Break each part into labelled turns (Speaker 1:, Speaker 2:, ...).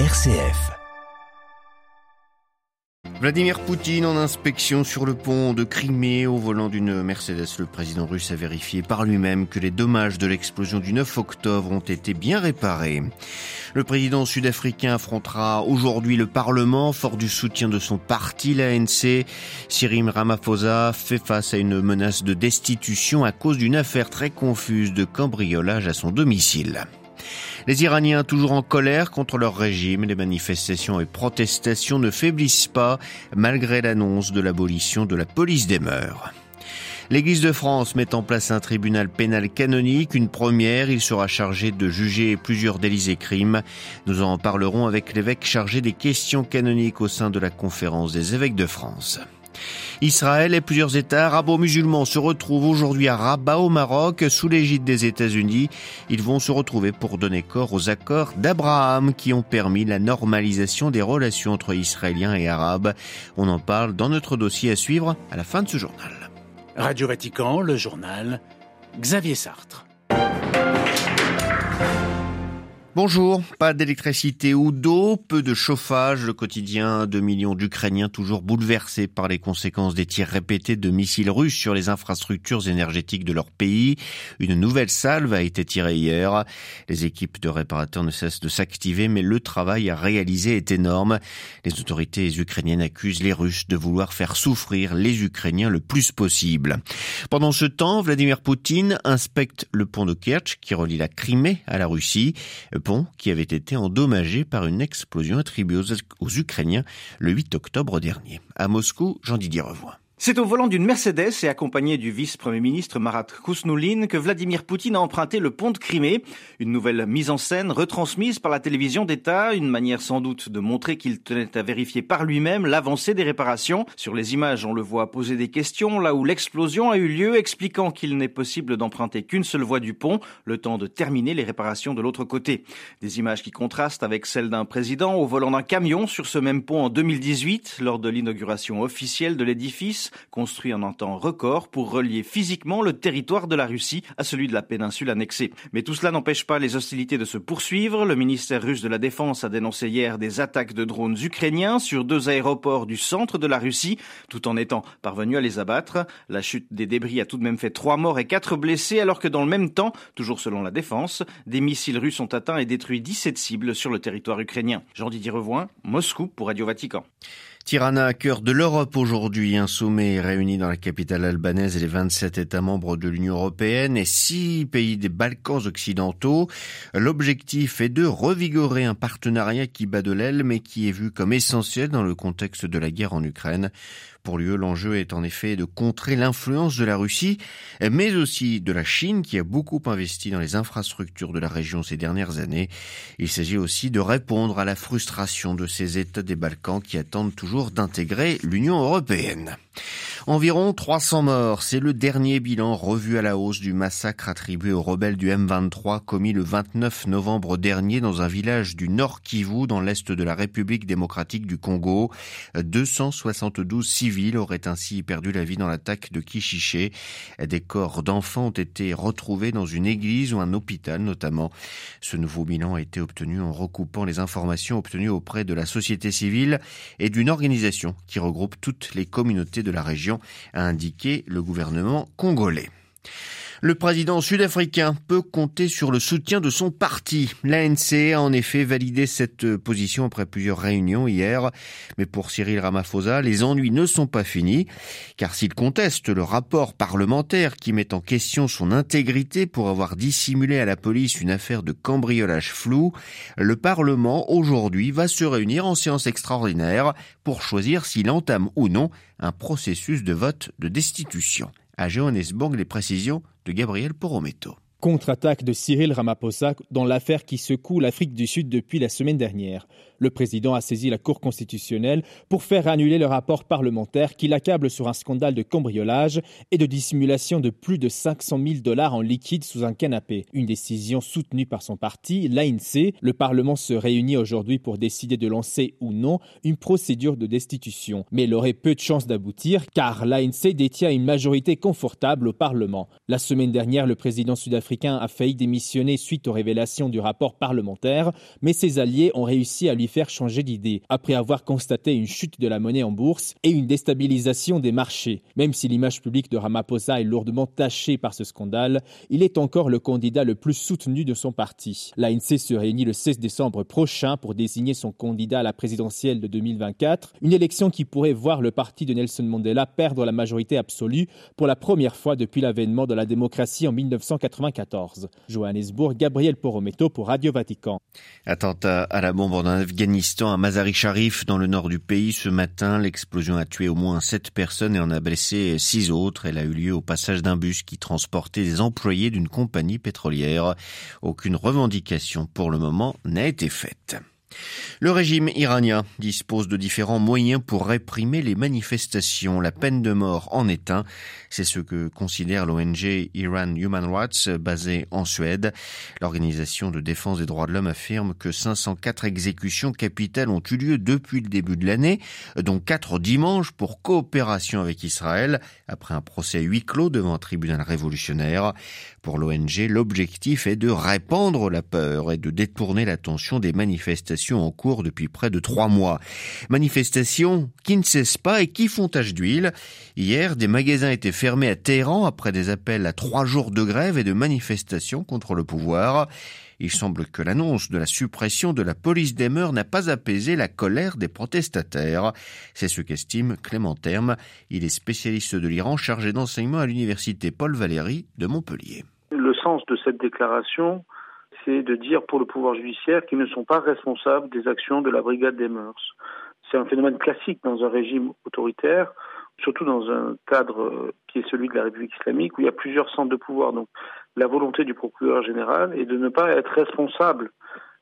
Speaker 1: RCF.
Speaker 2: Vladimir Poutine en inspection sur le pont de Crimée au volant d'une Mercedes. Le président russe a vérifié par lui-même que les dommages de l'explosion du 9 octobre ont été bien réparés. Le président sud-africain affrontera aujourd'hui le Parlement fort du soutien de son parti, l'ANC. Cyril Ramaphosa fait face à une menace de destitution à cause d'une affaire très confuse de cambriolage à son domicile. Les Iraniens toujours en colère contre leur régime, les manifestations et protestations ne faiblissent pas malgré l'annonce de l'abolition de la police des mœurs. L'Église de France met en place un tribunal pénal canonique, une première. Il sera chargé de juger plusieurs délits et crimes. Nous en parlerons avec l'évêque chargé des questions canoniques au sein de la conférence des évêques de France. Israël et plusieurs États arabo-musulmans se retrouvent aujourd'hui à Rabat au Maroc sous l'égide des États-Unis. Ils vont se retrouver pour donner corps aux accords d'Abraham qui ont permis la normalisation des relations entre Israéliens et Arabes. On en parle dans notre dossier à suivre à la fin de ce journal.
Speaker 3: Radio Vatican, le journal Xavier Sartre.
Speaker 2: Bonjour, pas d'électricité ou d'eau, peu de chauffage, le quotidien de millions d'Ukrainiens toujours bouleversés par les conséquences des tirs répétés de missiles russes sur les infrastructures énergétiques de leur pays. Une nouvelle salve a été tirée hier. Les équipes de réparateurs ne cessent de s'activer, mais le travail à réaliser est énorme. Les autorités ukrainiennes accusent les Russes de vouloir faire souffrir les Ukrainiens le plus possible. Pendant ce temps, Vladimir Poutine inspecte le pont de Kerch qui relie la Crimée à la Russie pont qui avait été endommagé par une explosion attribuée aux, Ukrainiens le 8 octobre dernier. À Moscou, Jean-Didier Revoix.
Speaker 4: C'est au volant d'une Mercedes et accompagné du vice-premier ministre Marat Kousnoulin que Vladimir Poutine a emprunté le pont de Crimée. Une nouvelle mise en scène retransmise par la télévision d'État, une manière sans doute de montrer qu'il tenait à vérifier par lui-même l'avancée des réparations. Sur les images, on le voit poser des questions là où l'explosion a eu lieu, expliquant qu'il n'est possible d'emprunter qu'une seule voie du pont, le temps de terminer les réparations de l'autre côté. Des images qui contrastent avec celles d'un président au volant d'un camion sur ce même pont en 2018, lors de l'inauguration officielle de l'édifice construit en un temps record pour relier physiquement le territoire de la Russie à celui de la péninsule annexée. Mais tout cela n'empêche pas les hostilités de se poursuivre. Le ministère russe de la Défense a dénoncé hier des attaques de drones ukrainiens sur deux aéroports du centre de la Russie, tout en étant parvenu à les abattre. La chute des débris a tout de même fait trois morts et quatre blessés, alors que dans le même temps, toujours selon la Défense, des missiles russes ont atteint et détruit 17 cibles sur le territoire ukrainien. Jean-Didier Revoin, Moscou pour Radio Vatican.
Speaker 2: Tirana, cœur de l'Europe aujourd'hui, un sommet réuni dans la capitale albanaise et les 27 États membres de l'Union européenne et six pays des Balkans occidentaux. L'objectif est de revigorer un partenariat qui bat de l'aile mais qui est vu comme essentiel dans le contexte de la guerre en Ukraine. Pour lui, l'enjeu est en effet de contrer l'influence de la Russie, mais aussi de la Chine qui a beaucoup investi dans les infrastructures de la région ces dernières années. Il s'agit aussi de répondre à la frustration de ces États des Balkans qui attendent toujours d'intégrer l'Union européenne. Environ 300 morts, c'est le dernier bilan revu à la hausse du massacre attribué aux rebelles du M23 commis le 29 novembre dernier dans un village du Nord Kivu dans l'est de la République démocratique du Congo. 272 civils auraient ainsi perdu la vie dans l'attaque de Kishiché. Des corps d'enfants ont été retrouvés dans une église ou un hôpital notamment. Ce nouveau bilan a été obtenu en recoupant les informations obtenues auprès de la société civile et d'une organisation qui regroupe toutes les communautés de la région, a indiqué le gouvernement congolais. Le président sud-africain peut compter sur le soutien de son parti. L'ANC a en effet validé cette position après plusieurs réunions hier. Mais pour Cyril Ramaphosa, les ennuis ne sont pas finis, car s'il conteste le rapport parlementaire qui met en question son intégrité pour avoir dissimulé à la police une affaire de cambriolage flou, le Parlement aujourd'hui va se réunir en séance extraordinaire pour choisir s'il entame ou non un processus de vote de destitution. À Johannesburg, les précisions de Gabriel Porometo.
Speaker 5: Contre-attaque de Cyril Ramaphosa dans l'affaire qui secoue l'Afrique du Sud depuis la semaine dernière. Le président a saisi la Cour constitutionnelle pour faire annuler le rapport parlementaire qui l'accable sur un scandale de cambriolage et de dissimulation de plus de 500 000 dollars en liquide sous un canapé. Une décision soutenue par son parti, l'ANC. Le Parlement se réunit aujourd'hui pour décider de lancer ou non une procédure de destitution. Mais elle aurait peu de chances d'aboutir car l'ANC détient une majorité confortable au Parlement. La semaine dernière, le président sud-africain africain a failli démissionner suite aux révélations du rapport parlementaire, mais ses alliés ont réussi à lui faire changer d'idée, après avoir constaté une chute de la monnaie en bourse et une déstabilisation des marchés. Même si l'image publique de Ramaphosa est lourdement tachée par ce scandale, il est encore le candidat le plus soutenu de son parti. L'ANC se réunit le 16 décembre prochain pour désigner son candidat à la présidentielle de 2024, une élection qui pourrait voir le parti de Nelson Mandela perdre la majorité absolue pour la première fois depuis l'avènement de la démocratie en 1994. Johannesburg, Gabriel Porometo pour Radio Vatican.
Speaker 2: Attentat à la bombe en Afghanistan, à Mazari Sharif, dans le nord du pays. Ce matin, l'explosion a tué au moins sept personnes et en a blessé six autres. Elle a eu lieu au passage d'un bus qui transportait des employés d'une compagnie pétrolière. Aucune revendication pour le moment n'a été faite. Le régime iranien dispose de différents moyens pour réprimer les manifestations. La peine de mort en est un. C'est ce que considère l'ONG Iran Human Rights basée en Suède. L'organisation de défense des droits de l'homme affirme que 504 exécutions capitales ont eu lieu depuis le début de l'année, dont 4 dimanches pour coopération avec Israël, après un procès huis clos devant un tribunal révolutionnaire. Pour l'ONG, l'objectif est de répandre la peur et de détourner l'attention des manifestations en cours depuis près de trois mois. Manifestations qui ne cessent pas et qui font tache d'huile. Hier, des magasins étaient fermés à Téhéran après des appels à trois jours de grève et de manifestations contre le pouvoir. Il semble que l'annonce de la suppression de la police des mœurs n'a pas apaisé la colère des protestataires. C'est ce qu'estime Clément Terme. Il est spécialiste de l'Iran chargé d'enseignement à l'université Paul Valéry de Montpellier
Speaker 1: sens de cette déclaration, c'est de dire pour le pouvoir judiciaire qu'ils ne sont pas responsables des actions de la brigade des mœurs. C'est un phénomène classique dans un régime autoritaire, surtout dans un cadre euh, qui est celui de la République islamique, où il y a plusieurs centres de pouvoir. Donc la volonté du procureur général est de ne pas être responsable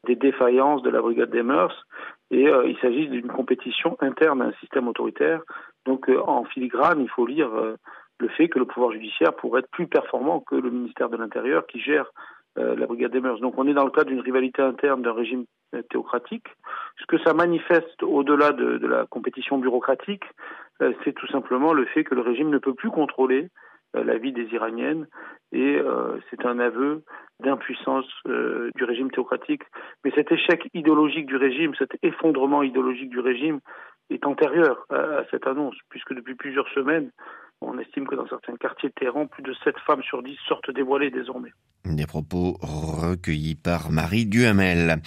Speaker 1: des défaillances de la brigade des mœurs, et euh, il s'agit d'une compétition interne à un système autoritaire. Donc euh, en filigrane, il faut lire le fait que le pouvoir judiciaire pourrait être plus performant que le ministère de l'Intérieur qui gère euh, la brigade des mœurs. Donc on est dans le cadre d'une rivalité interne d'un régime euh, théocratique. Ce que ça manifeste au-delà de, la compétition bureaucratique, euh, c'est tout simplement le fait que le régime ne peut plus contrôler la vie des Iraniennes et c'est un aveu d'impuissance du régime théocratique. Mais cet échec idéologique du régime, cet effondrement idéologique du régime est antérieur à cette annonce, puisque depuis plusieurs semaines, on estime que dans certains quartiers de Téhéran, plus de 7 femmes sur 10 sortent dévoilées désormais.
Speaker 2: Des propos recueillis par Marie Duhamel.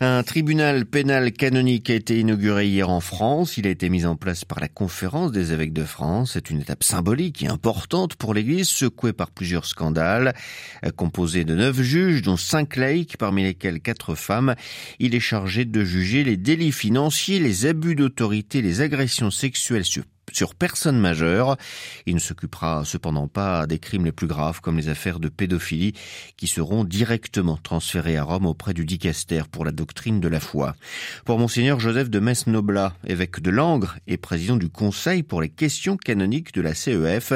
Speaker 2: Un tribunal pénal canonique a été inauguré hier en France. Il a été mis en place par la conférence des évêques de France. C'est une étape symbolique et importante pour l'Église, secouée par plusieurs scandales. Composé de neuf juges, dont cinq laïcs, parmi lesquels quatre femmes, il est chargé de juger les délits financiers, les abus d'autorité, les agressions sexuelles sur sur personne majeure. Il ne s'occupera cependant pas des crimes les plus graves comme les affaires de pédophilie qui seront directement transférées à Rome auprès du dicaster pour la doctrine de la foi. Pour monseigneur Joseph de Metz-Noblat, évêque de Langres et président du Conseil pour les questions canoniques de la CEF,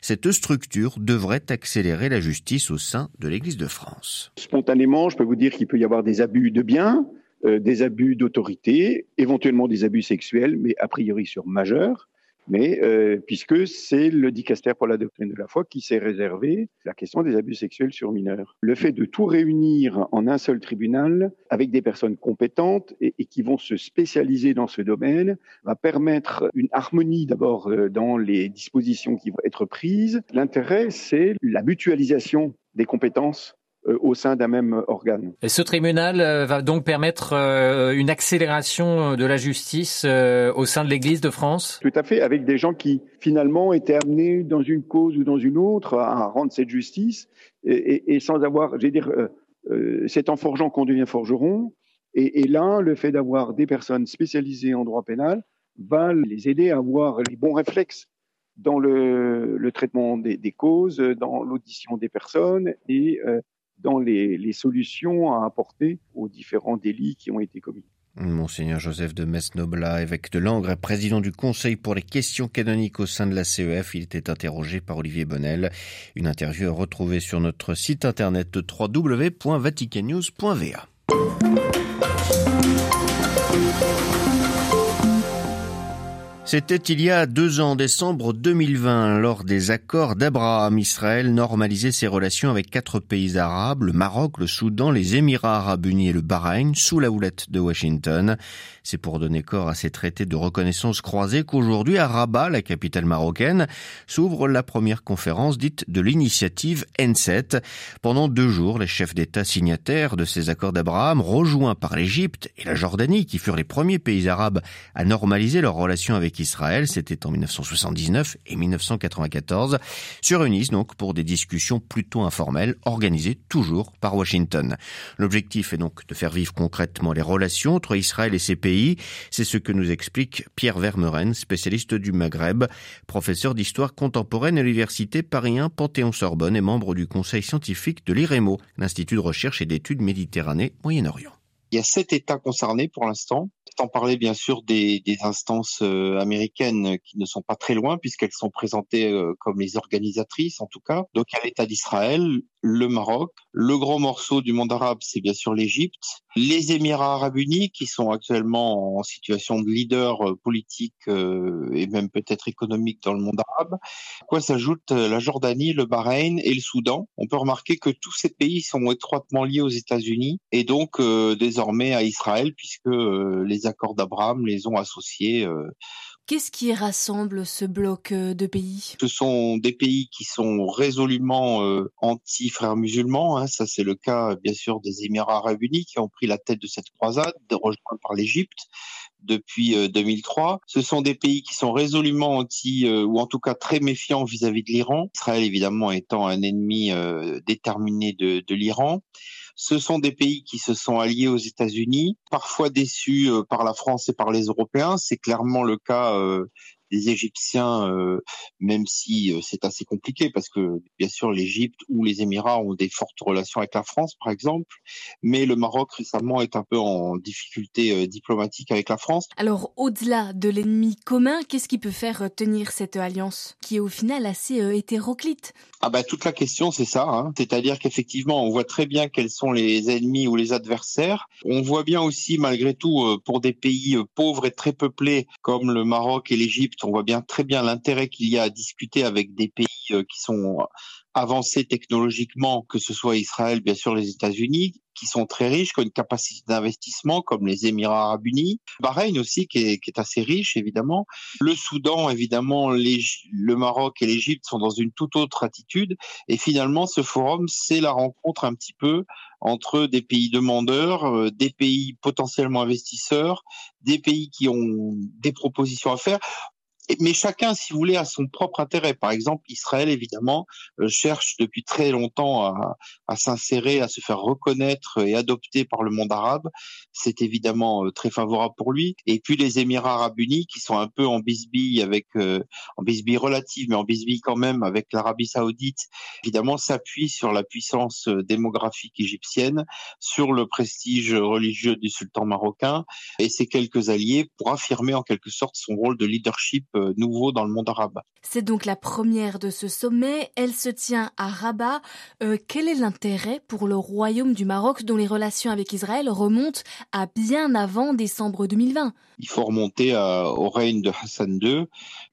Speaker 2: cette structure devrait accélérer la justice au sein de l'Église de France.
Speaker 6: Spontanément, je peux vous dire qu'il peut y avoir des abus de biens, euh, des abus d'autorité, éventuellement des abus sexuels, mais a priori sur majeurs mais euh, puisque c'est le dicaster pour la doctrine de la foi qui s'est réservé la question des abus sexuels sur mineurs. Le fait de tout réunir en un seul tribunal avec des personnes compétentes et, qui vont se spécialiser dans ce domaine va permettre une harmonie d'abord euh, dans les dispositions qui vont être prises. L'intérêt, c'est la mutualisation des compétences au sein d'un même organe.
Speaker 7: Et ce tribunal euh, va donc permettre euh, une accélération de la justice au sein de l'Église de France?
Speaker 6: Tout à fait, avec des gens qui finalement étaient amenés dans une cause ou dans une autre à rendre cette justice et, et, sans avoir, je vais dire, c'est en forgeant qu'on devient forgeron. Et, et là, le fait d'avoir des personnes spécialisées en droit pénal va les aider à avoir les bons réflexes dans le, le traitement des, des, causes, dans l'audition des personnes et dans les, solutions à apporter aux différents délits qui ont été commis.
Speaker 2: Monseigneur Joseph de Metz-Noblat, évêque de Langres, président du Conseil pour les questions canoniques au sein de la CEF, il était interrogé par Olivier Bonnel. Une interview à retrouver sur notre site internet www.vaticannews.va. C'était il y a deux ans, décembre 2020, lors des accords d'Abraham. Israël normalisait ses relations avec quatre pays arabes, le Maroc, le Soudan, les Émirats arabes unis et le Bahreïn, sous la houlette de Washington. C'est pour donner corps à ces traités de reconnaissance croisés qu'aujourd'hui, à Rabat, la capitale marocaine, s'ouvre la première conférence dite de l'initiative N7. Pendant deux jours, les chefs d'État signataires de ces accords d'Abraham, rejoints par l'Égypte et la Jordanie, qui furent les premiers pays arabes à normaliser leurs relations avec Israël, c'était en 1979 et 1994, se réunissent donc pour des discussions plutôt informelles organisées toujours par Washington. L'objectif est donc de faire vivre concrètement les relations entre Israël et ses pays. C'est ce que nous explique Pierre Vermeren, spécialiste du Maghreb, professeur d'histoire contemporaine à l'université Paris 1 Panthéon-Sorbonne et membre du conseil scientifique de l'IREMO, l'Institut de recherche et d'études Méditerranée Moyen-Orient.
Speaker 8: Il y a sept États concernés pour l'instant sans parler bien sûr des, des instances euh, américaines qui ne sont pas très loin puisqu'elles sont présentées euh, comme les organisatrices en tout cas. Donc a l'État d'Israël, le Maroc, le grand morceau du monde arabe, c'est bien sûr l'Égypte, les Émirats arabes unis qui sont actuellement en situation de leader euh, politique et même peut-être économique dans le monde arabe. Quoi s'ajoute la Jordanie, le Bahreïn et le Soudan. On peut remarquer que tous ces pays sont étroitement liés aux États-Unis et donc désormais à Israël puisque les accords d'Abraham les ont associés. Euh,
Speaker 9: Qu'est-ce qui rassemble ce bloc euh, de pays?
Speaker 8: Ce sont des pays qui sont résolument euh, anti-frères musulmans. Hein. Ça, c'est le cas, bien sûr, des Émirats arabes unis qui ont pris la tête de cette croisade, rejoints par l'Égypte depuis 2003. Ce sont des pays qui sont résolument anti, ou en tout cas très méfiants vis-à-vis de l'Iran. Israël, évidemment, étant un ennemi déterminé de l'Iran. Ce sont des pays qui se sont alliés aux États-Unis, parfois déçus euh, par la France et par les Européens. C'est clairement le cas des Égyptiens, euh, même si euh, c'est assez compliqué parce que bien sûr l'Égypte ou les Émirats ont des fortes relations avec la France, par exemple, mais le Maroc récemment est un peu en difficulté euh, diplomatique avec la France.
Speaker 9: Alors au-delà de l'ennemi commun, qu'est-ce qui peut faire tenir cette alliance qui est au final assez hétéroclite?
Speaker 8: Ah bah toute la question c'est ça, hein. c'est-à-dire qu'effectivement on voit très bien quels sont les ennemis ou les adversaires. On voit bien aussi malgré tout pour des pays pauvres et très peuplés comme le Maroc et l'Égypte on voit bien très bien l'intérêt qu'il y a à discuter avec des pays euh, qui sont avancés technologiquement, que ce soit Israël, bien sûr les États-Unis, qui sont très riches, qui ont une capacité d'investissement, comme les Émirats arabes unis. Bahreïn aussi, qui est, assez riche, évidemment. Le Soudan, évidemment, le Maroc et l'Égypte sont dans une toute autre attitude. Et finalement, ce forum, c'est la rencontre un petit peu entre des pays demandeurs, euh, des pays potentiellement investisseurs, des pays qui ont des propositions à faire mais chacun, si vous voulez, a son propre intérêt. Par exemple, Israël, évidemment, euh, cherche depuis très longtemps à, s'insérer, à se faire reconnaître et adopter par le monde arabe. C'est évidemment euh, très favorable pour lui. Et puis les Émirats arabes unis, qui sont un peu en bisbille avec, euh, en bisbille relative, mais en bisbille quand même avec l'Arabie saoudite, évidemment, s'appuie sur la puissance démographique égyptienne, sur le prestige religieux du sultan marocain et ses quelques alliés pour affirmer en quelque sorte son rôle de leadership euh, nouveau dans le monde arabe.
Speaker 9: C'est donc la première de ce sommet. Elle se tient à Rabat. Euh, quel est l'intérêt pour le royaume du Maroc dont les relations avec Israël remontent à bien avant décembre 2020
Speaker 8: Il faut remonter au règne de Hassan II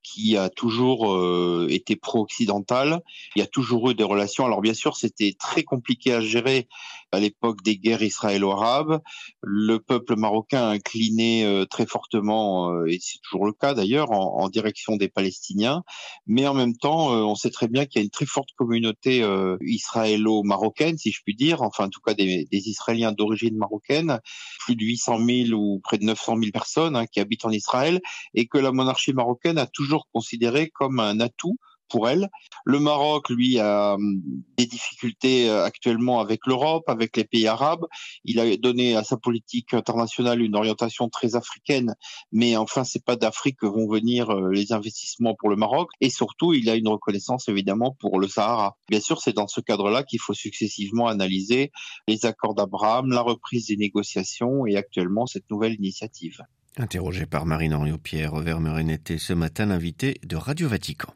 Speaker 8: qui a toujours euh, été pro-occidental. Il y a toujours eu des relations. Alors bien sûr, c'était très compliqué à gérer à l'époque des guerres israélo-arabes. Le peuple marocain incliné euh, très fortement, euh, et c'est toujours le cas d'ailleurs, en, direction des Palestiniens. Mais en même temps, on sait très bien qu'il y a une très forte communauté israélo-marocaine, si je puis dire, enfin en tout cas des, des Israéliens d'origine marocaine, plus de 800 000 ou près de 900 000 personnes hein, qui habitent en Israël, et que la monarchie marocaine a toujours considéré comme un atout pour elle. Le Maroc, lui, a hum, des difficultés euh, actuellement avec l'Europe, avec les pays arabes. Il a donné à sa politique internationale une orientation très africaine, mais enfin, c'est pas d'Afrique que vont venir euh, les investissements pour le Maroc. Et surtout, il a une reconnaissance évidemment pour le Sahara. Bien sûr, c'est dans ce cadre-là qu'il faut successivement analyser les accords d'Abraham, la reprise des négociations et actuellement cette nouvelle initiative.
Speaker 2: Interrogé par Marine Henriot-Pierre, Vermeuren était ce matin l'invité de Radio Vatican.